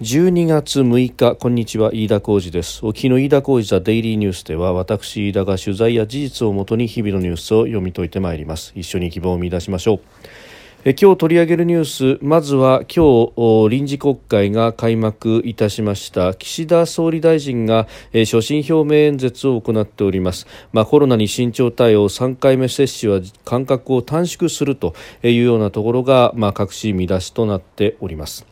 12月6日こんにちは飯田浩二です。沖の飯田浩二ザデイリーニュースでは私飯田が取材や事実をもとに日々のニュースを読み解いてまいります。一緒に希望を見出しましょう。え今日取り上げるニュースまずは今日臨時国会が開幕いたしました。岸田総理大臣が、え所信表明演説を行っております、まあ、コロナに慎重対応3回目接種は間隔を短縮するというようなところが、まあ、隠し見出しとなっております。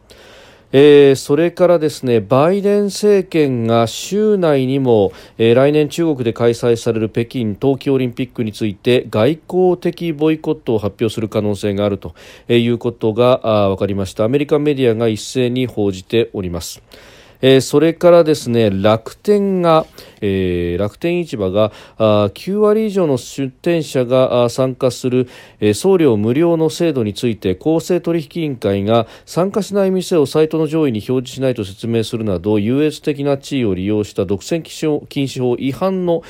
えー、それからですねバイデン政権が週内にも、えー、来年中国で開催される北京冬季オリンピックについて外交的ボイコットを発表する可能性があるということが分かりましたアメリカメディアが一斉に報じております。えー、それからですね楽天が、えー、楽天市場があ9割以上の出店者が参加する、えー、送料無料の制度について公正取引委員会が参加しない店をサイトの上位に表示しないと説明するなど優越的な地位を利用した独占禁止法違反の、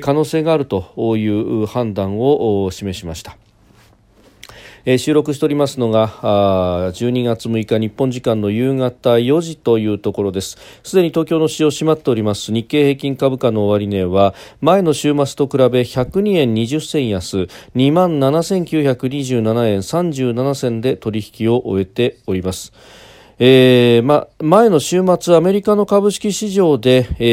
可能性があるという判断を示しました。え収録しておりますのが12月6日日本時間の夕方4時というところです。すでに東京の市場閉まっております。日経平均株価の終値は前の週末と比べ102円20銭安2万7927円37銭で取引を終えております。えーま、前の週末、アメリカの株式市場で、え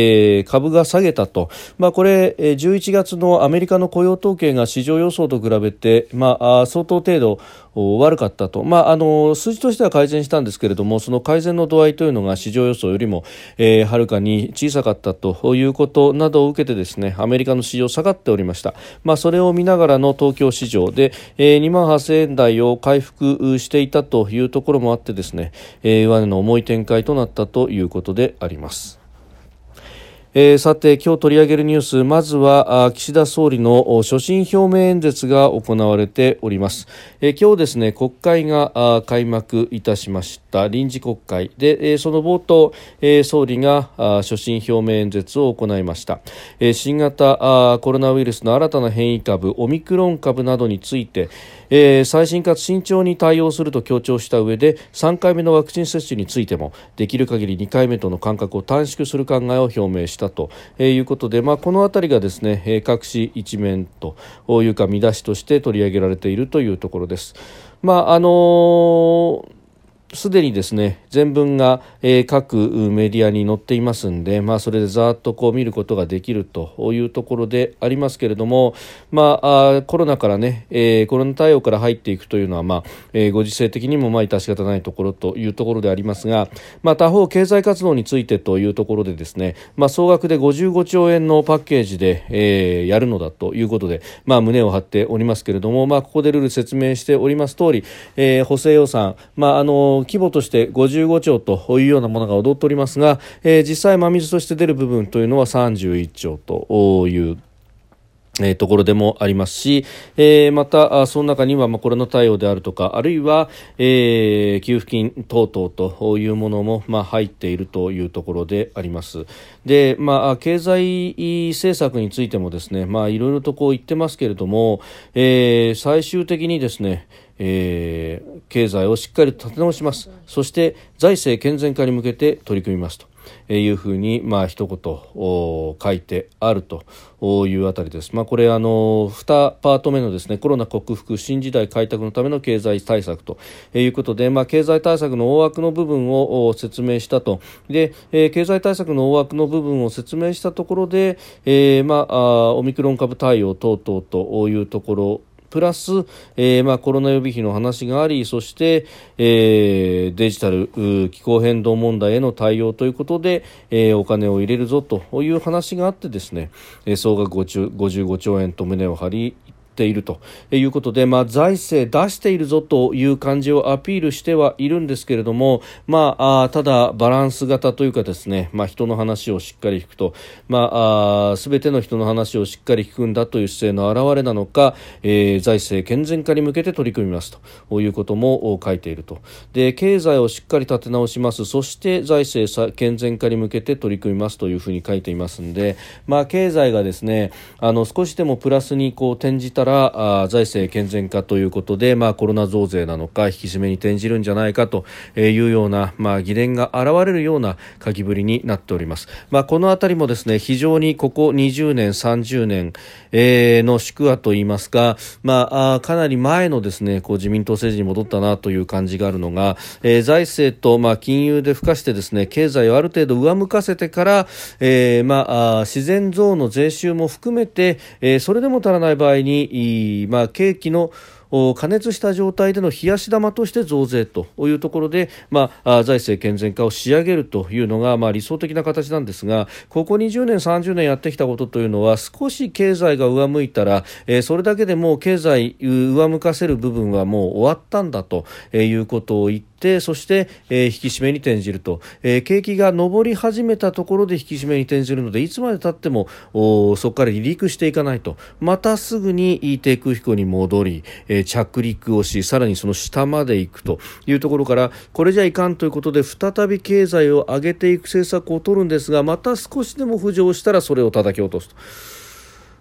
ー、株が下げたと、まあ、これ、11月のアメリカの雇用統計が市場予想と比べて、まあ、相当程度悪かったと、まあ、あの数字としては改善したんですけれどもその改善の度合いというのが市場予想よりも、えー、はるかに小さかったということなどを受けてですねアメリカの市場下がっておりました、まあ、それを見ながらの東京市場で、えー、2万8000円台を回復していたというところもあってですね、え、上値の重い展開となったということであります。えー、さて今日取り上げるニュースまずは岸田総理の所信表明演説が行われております、えー、今日ですね国会が開幕いたしましたた臨時国会で、え、その冒頭、え、総理が所信表明演説を行いました、え、新型コロナウイルスの新たな変異株オミクロン株などについて、え、最新かつ慎重に対応すると強調した上で3回目のワクチン接種についてもできる限り2回目との間隔を短縮する考えを表明したということで、まあ、この辺りがですね各紙一面というか見出しとして取り上げられているというところです。まああのーすでにですね全文が、えー、各メディアに載っていますんで、まあ、それでざーっとこう見ることができるというところでありますけれども、まあ、あコロナからね、えー、コロナ対応から入っていくというのは、まあえー、ご時世的にもまあ致し方ないところというところでありますが、まあ、他方経済活動についてというところでですね、まあ、総額で55兆円のパッケージで、えー、やるのだということで、まあ、胸を張っておりますけれども、まあ、ここでルール説明しております通り、えー、補正予算、まあ、あの規模として55兆というようなものが踊っておりますが、えー、実際真水として出る部分というのは31兆というえー、ところでもありますし、えー、またその中には、まあ、コロナ対応であるとかあるいは、えー、給付金等々というものも、まあ、入っているというところであります。で、まあ、経済政策についてもですね、まあ、いろいろとこう言ってますけれども、えー、最終的にですねえー、経済をしっかり立て直します。そして財政健全化に向けて取り組みますと。いうふうに、まあ一言書いてあると。いうあたりです。まあ、これあの2パート目のですねコロナ克服新時代開拓のための経済対策ということで、まあ、経済対策の大枠の部分を説明したと。で、え、経済対策の大枠の部分を説明したところで、えー、まあ、オミクロン株対応等々というところプラス、えーまあ、コロナ予備費の話がありそして、えー、デジタル気候変動問題への対応ということで、えー、お金を入れるぞという話があってですね、総額55兆円と胸を張りているということで、まあ、財政出しているぞという感じをアピールしてはいるんですけれども、まあ、あただバランス型というかですね、まあ、人の話をしっかり聞くと、まあ、あ全ての人の話をしっかり聞くんだという姿勢の表れなのか、えー、財政健全化に向けて取り組みますということも書いていると。で経済をしっかり立て直します。そして財政健全化に向けて取り組みますというふうに書いていますので、まあ、経済がですねあの少しでもプラスにこう転じたしたら財政健全化ということで、まあ、コロナ増税なのか引き締めに転じるんじゃないかというような、まあ、疑念が現れるような書きぶりになっております。まあ、このあたりもですね非常にここ20年、30年、えー、の宿話といいますか、まあ、かなり前のですねこう自民党政治に戻ったなという感じがあるのが、えー、財政と、まあ、金融で付加してですね経済をある程度上向かせてから、えーまあ、自然増の税収も含めて、えー、それでも足らない場合に、まあ、景気の加熱した状態での冷やし玉として増税というところで、まあ、財政健全化を仕上げるというのが、まあ、理想的な形なんですがここ20年、30年やってきたことというのは少し経済が上向いたら、えー、それだけでもう経済上向かせる部分はもう終わったんだということを言ってそして、えー、引き締めに転じると、えー、景気が上り始めたところで引き締めに転じるのでいつまでたってもそこから離陸していかないと。またすぐに低空飛行に戻り、えー、着陸をしさらにその下まで行くというところからこれじゃいかんということで再び経済を上げていく政策を取るんですがまた少しでも浮上したらそれを叩き落とすと。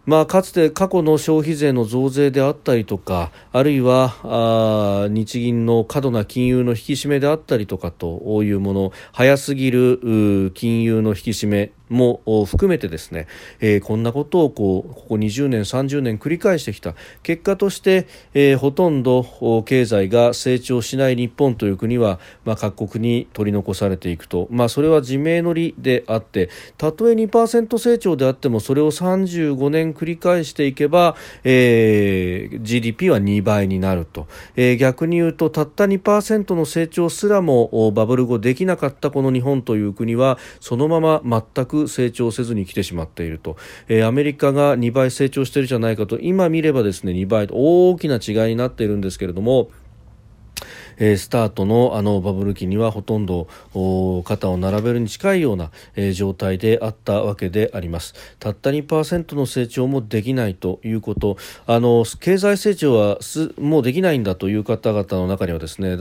まあ、かつて過去の消費税の増税であったりとかあるいはあ日銀の過度な金融の引き締めであったりとかというもの早すぎる金融の引き締めも含めてですね、えー、こんなことをこうここ20年、30年繰り返してきた。結果として、えー、ほとんど経済が成長しない日本という国は、まあ、各国に取り残されていくと、まあ、それは自明の理であってたとえ2%成長であってもそれを35年繰り返していけば、えー、GDP は2倍になると、えー、逆に言うとたった2%の成長すらもバブル後できなかったこの日本という国はそのまま全く成長せずに来てしまっていると、えー、アメリカが2倍成長してるじゃないかと今見ればですね2倍と大きな違いになっているんですけれどもえー、スタートのあのバブル期にはほとんど肩を並べるに近いような、えー、状態であったわけであります。たった2%の成長もできないということ。あの経済成長はすもうできないんだという方々の中にはですね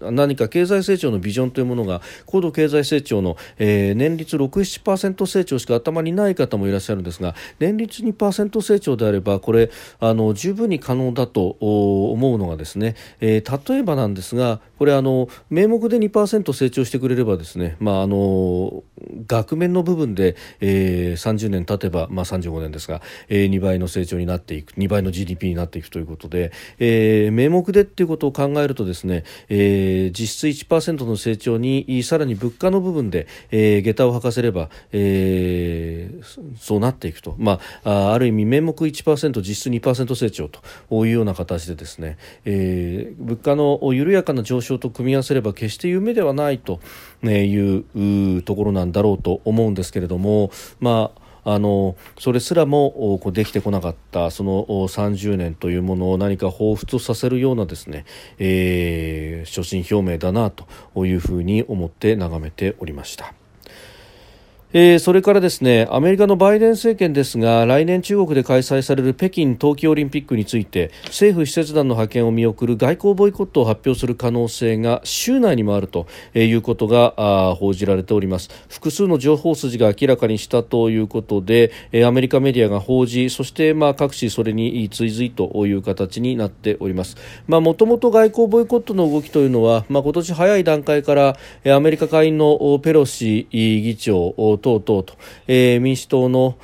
何か経済成長のビジョンというものが高度経済成長の、えー、年率6、7%成長しか頭にない方もいらっしゃるんですが年率2%成長であればこれあの十分に可能だと思うのがですね、えー、例えばなんですですがこれあの名目で2%成長してくれればですね、まあ、あの額面の部分で、えー、30年経てば、まあ、35年ですが、えー、2倍の成長になっていく2倍の GDP になっていくということで、えー、名目でっていうことを考えるとですね、えー、実質1%の成長にさらに物価の部分で、えー、下駄を履かせれば、えー、そうなっていくと、まあ、ある意味名目1%実質2%成長というような形でですね、えー、物価の緩ややかな上昇と組み合わせれば決して夢ではないというところなんだろうと思うんですけれども、まああのそれすらもこうできてこなかったその30年というものを何か彷彿させるようなですね、えー、所信表明だなというふうに思って眺めておりました。えー、それからですねアメリカのバイデン政権ですが来年中国で開催される北京冬季オリンピックについて政府使節団の派遣を見送る外交ボイコットを発表する可能性が週内にもあるということが報じられております。複数の情報筋が明らかにしたということでアメリカメディアが報じそしてまあ各紙それに追随という形になっております。もともと外交ボイコットの動きというのは、まあ、今年早い段階からアメリカ下院のペロシ議長等々と、えー、民主党の、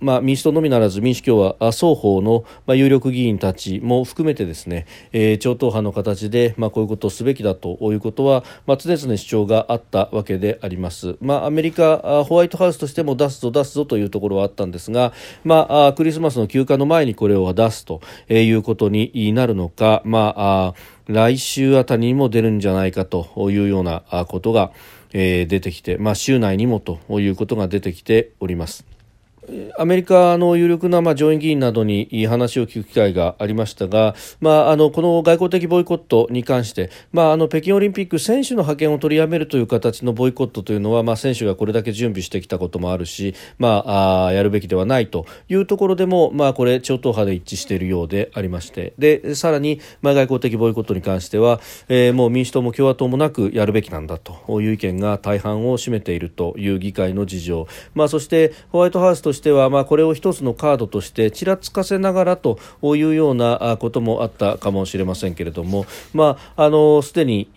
まあ、民主党のみならず民主共和双方の、まあ、有力議員たちも含めてですね、えー、超党派の形で、まあ、こういうことをすべきだということは、まあ、常々主張があったわけであります。まあ、アメリカホワイトハウスとしても出すぞ出すぞというところはあったんですが、まあ、クリスマスの休暇の前にこれを出すということになるのか、まあ、来週あたりにも出るんじゃないかというようなことが、えー、出てきて、まあ、週内にもということが出てきております。アメリカの有力なまあ上院議員などに話を聞く機会がありましたが、まあ、あのこの外交的ボイコットに関して、まあ、あの北京オリンピック選手の派遣を取りやめるという形のボイコットというのは、まあ、選手がこれだけ準備してきたこともあるし、まあ、あやるべきではないというところでも、まあ、これ超党派で一致しているようでありまして。でさらに、まあ、外交的ボイコットに関しては、えー、もう民主党も共和党もなくやるべきなんだという意見が大半を占めているという議会の事情、まあ、そしてホワイトハウスとしてしては、まあ、これを一つのカードとしてちらつかせながらというようなこともあったかもしれませんけれども、まあ、あのすでに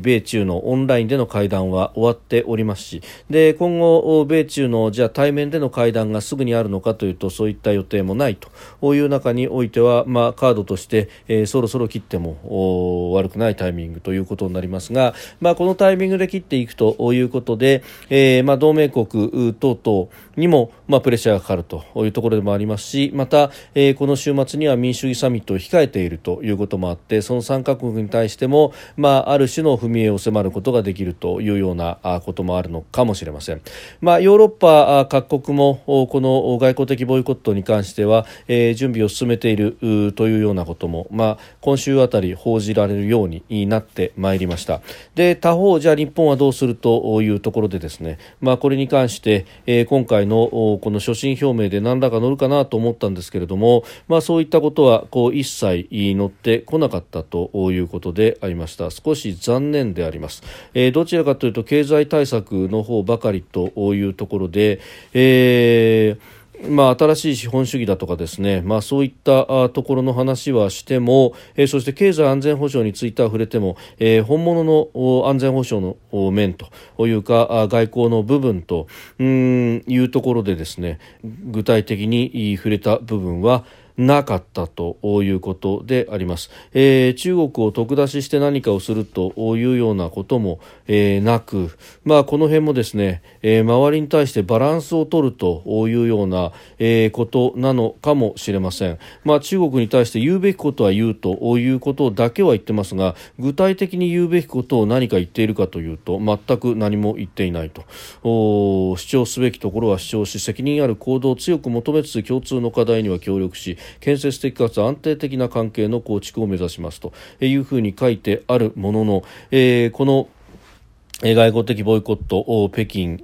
米中のオンラインでの会談は終わっておりますしで今後、米中のじゃ対面での会談がすぐにあるのかというとそういった予定もないという中においては、まあ、カードとして、えー、そろそろ切っても悪くないタイミングということになりますが、まあ、このタイミングで切っていくということで、えーまあ、同盟国等々にも、まあ、プレッシャーがかかるというところでもありますしまた、えー、この週末には民主主義サミットを控えているということもあってその参加国に対しても、まあ、ある種の踏み絵を迫ることができるというようなこともあるのかもしれません、まあ、ヨーロッパ各国もこの外交的ボイコットに関しては、えー、準備を進めているというようなことも、まあ、今週あたり報じられるようになってまいりました。で他方じゃあ日本はどうするというところでですね、まあ、これに関して、えー、今回のこの所信表明で何らか乗るかなと思ったんですけれども、まあ、そういったことはこう一切乗ってこなかったということでありました。少し残念であります、えー、どちらかというと経済対策の方ばかりというところで、えーまあ、新しい資本主義だとかですね、まあ、そういったところの話はしても、えー、そして経済安全保障については触れても、えー、本物の安全保障の面というか外交の部分とうんいうところでですね具体的に触れた部分はなかったということであります、えー、中国を得出しして何かをするというようなことも、えー、なく、まあ、この辺もですね、えー、周りに対してバランスを取るというような、え、ことなのかもしれません、まあ、中国に対して言うべきことは言うということだけは言ってますが具体的に言うべきことを何か言っているかというと全く何も言っていないと。主張すべきところは主張し責任ある行動を強く求めつつ共通の課題には協力し建設的かつ安定的な関係の構築を目指しますというふうに書いてあるものの、えー、この外交的ボイコット北京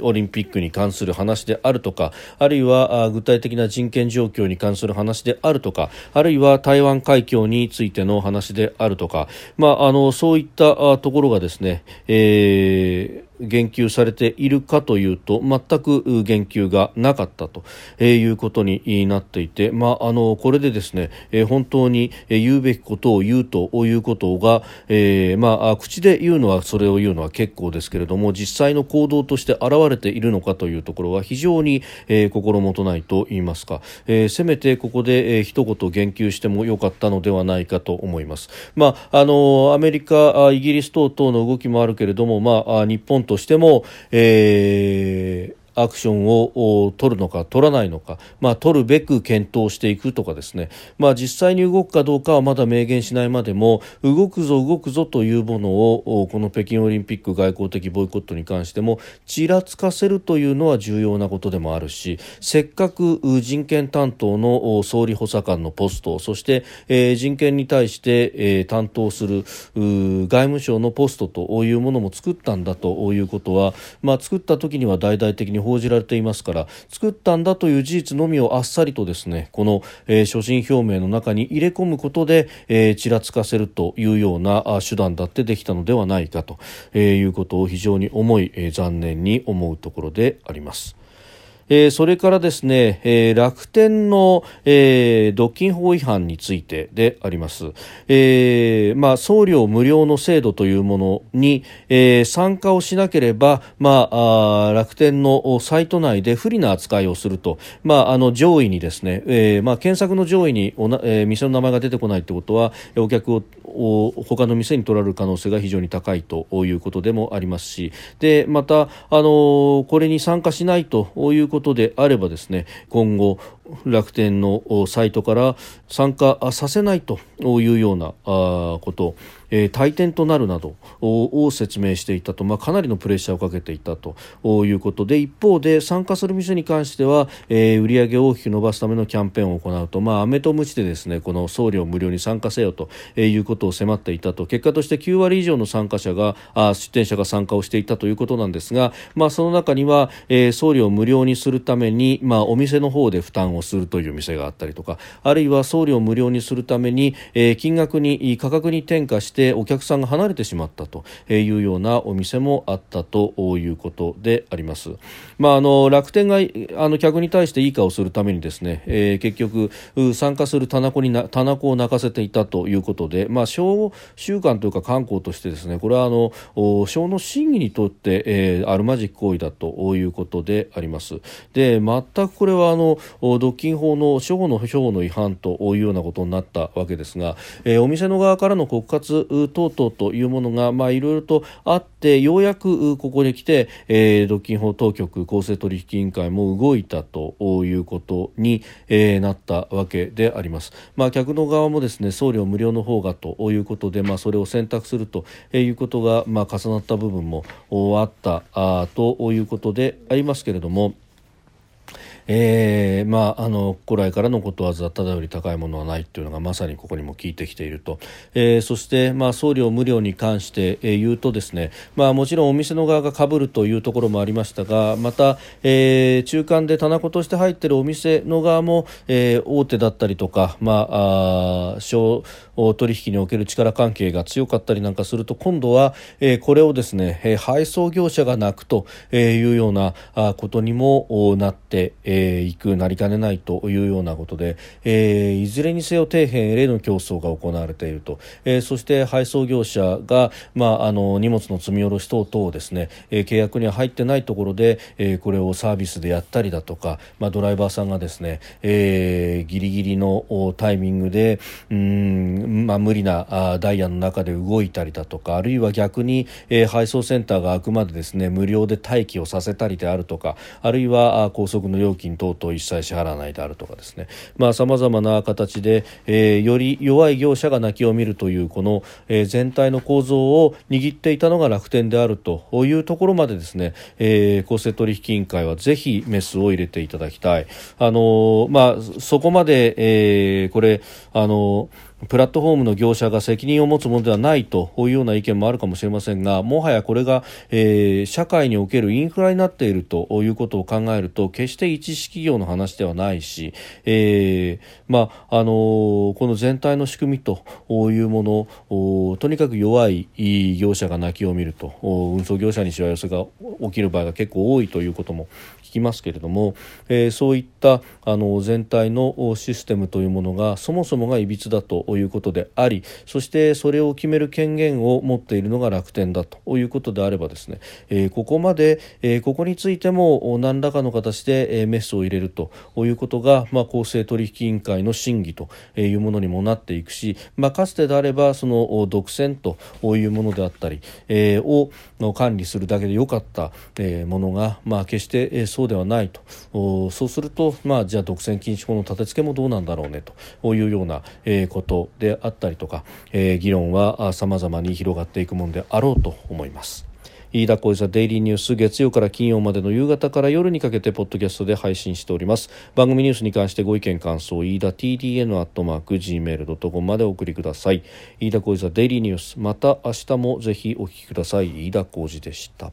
オリンピックに関する話であるとかあるいは具体的な人権状況に関する話であるとかあるいは台湾海峡についての話であるとか、まあ、あのそういったところがですね、えー言及されているかというと全く言及がなかったということになっていて、まあ、あのこれでですね本当に言うべきことを言うということが、えー、まあ、口で言うのはそれを言うのは結構ですけれども実際の行動として現れているのかというところは非常に、えー、心もとないと言いますか、えー、せめてここで、えー、一言言及してもよかったのではないかと思います。まあ、あのアメリカ、イギリス等々の動きもあるけれども、まあ、日本としても、えーアクションを取るのか取らないのか、まあ、取るべく検討していくとかですね、まあ、実際に動くかどうかはまだ明言しないまでも動くぞ動くぞというものをこの北京オリンピック外交的ボイコットに関してもちらつかせるというのは重要なことでもあるしせっかく人権担当の総理補佐官のポストそして、え、人権に対して、え、担当する外務省のポストというものも作ったんだということは、まあ、作った時には大々的に報じられていますから作ったんだという事実のみをあっさりとですねこの、えー、所信表明の中に入れ込むことで、えー、ちらつかせるというような手段だってできたのではないかと、えー、いうことを非常に思い、えー、残念に思うところであります。えー、それからですね、えー、楽天の、えー、独禁法違反についてであります、えーまあ、送料無料の制度というものに、えー、参加をしなければ、まあ、あ楽天のサイト内で不利な扱いをすると、まあ、あの上位にですね、えーまあ、検索の上位におな、えー、店の名前が出てこないということはお客を他の店に取られる可能性が非常に高いということでもありますし。でまた、あのこれに参加しないということことであればですね今後楽天のサイトから参加させないというようなことえー、退店となるなどを説明していたと、まあ、かなりのプレッシャーをかけていたということで一方で参加する店に関しては、えー、売り上げを大きく伸ばすためのキャンペーンを行うと、まあ、飴とムチでですねこの送料無料に参加せよということを迫っていたと。結果として9割以上の参加者があ出店者が参加をしていたということなんですが、まあ、その中には、えー、送料無料にするために、まあ、お店の方で負担談をするという店があったりとかあるいは送料無料にするために、えー、金額に価格に転嫁してお客さんが離れてしまったというようなお店もあったということであります。まあ、あの楽天があの客に対していい顔するためにですね、えー、結局参加する棚子にな棚子を泣かせていたということで、まあ、小習慣というか観光としてですねこれはあの小の審議にとって、えー、あるまじき行為だということであります。で全くこれはあの独禁法の初歩の初歩の違反というようなことになったわけですが、えー、お店の側からの告発等々というものがまあいろいろとあってようやくここに来て、えー、独禁法当局公正取引委員会も動いたということに、えー、なったわけであります。まあ、客の側もですね送料無料の方がということで、まあ、それを選択するということが、まあ、重なった部分もあったあということでありますけれども。えー、まあ、あの古来からのことわざただより高いものはないというのがまさにここにも効いてきていると、えー、そして、まあ、送料無料に関して、えー、言うとですね、まあ、もちろんお店の側がかぶるというところもありましたがまた、えー、中間で棚子として入っているお店の側も、えー、大手だったりとか、まあ、あ小取引における力関係が強かったりなんかすると今度は、え、これをですね、え、配送業者が泣くというようなことにもなって、いくなりかねないというようなことで、え、いずれにせよ底辺への競争が行われていると、え、そして配送業者が、まあ、あの荷物の積み下ろし等々ですね、え、契約には入ってないところで、え、これをサービスでやったりだとか、まあ、ドライバーさんがですね、えー、ギリギリのタイミングでうん、まあ、無理なダイヤの中で動いたりだとかあるいは逆に、えー、配送センターがあくまでですね無料で待機をさせたりであるとかあるいは高速の料金等々一切支払わないであるとかですねさまざ、まな形で、えー、より弱い業者が泣きを見るというこの、えー、全体の構造を握っていたのが楽天であるというところまでですね、えー、公正取引委員会はぜひメスを入れていただきたい。あのまあ、そこまで、え、これあのプラットフォームの業者が責任を持つものではないというような意見もあるかもしれませんがもはやこれが、えー、社会におけるインフラになっているということを考えると決して一式業の話ではないし、えーまああのー、この全体の仕組みというものとにかく弱い業者が泣きを見ると運送業者にしわ寄せが起きる場合が結構多いということもきますけれども、えー、そういったあの全体のシステムというものがそもそもがいびつだということでありそしてそれを決める権限を持っているのが楽天だということであればですね、えー、ここまで、えー、ここについても何らかの形で、え、メスを入れるということが、まあ、公正取引委員会の審議というものにもなっていくし、まあ、かつてであればその独占というものであったり、えー、を管理するだけでよかった、え、ものが、まあ、決して、えー、そうではないと。そうすると、まあ、じゃあ独占禁止法の立て付けもどうなんだろうねというような、えー、ことであったりとか、えー、議論は様々に広がっていくものであろうと思います。飯田浩司デイリーニュース月曜から金曜までの夕方から夜にかけてポッドキャストで配信しております。番組ニュースに関してご意見感想飯田 TDN アットマーク Gmail.com までお送りください。飯田浩司デイリーニュースまた明日もぜひお聞きください。飯田浩司でした。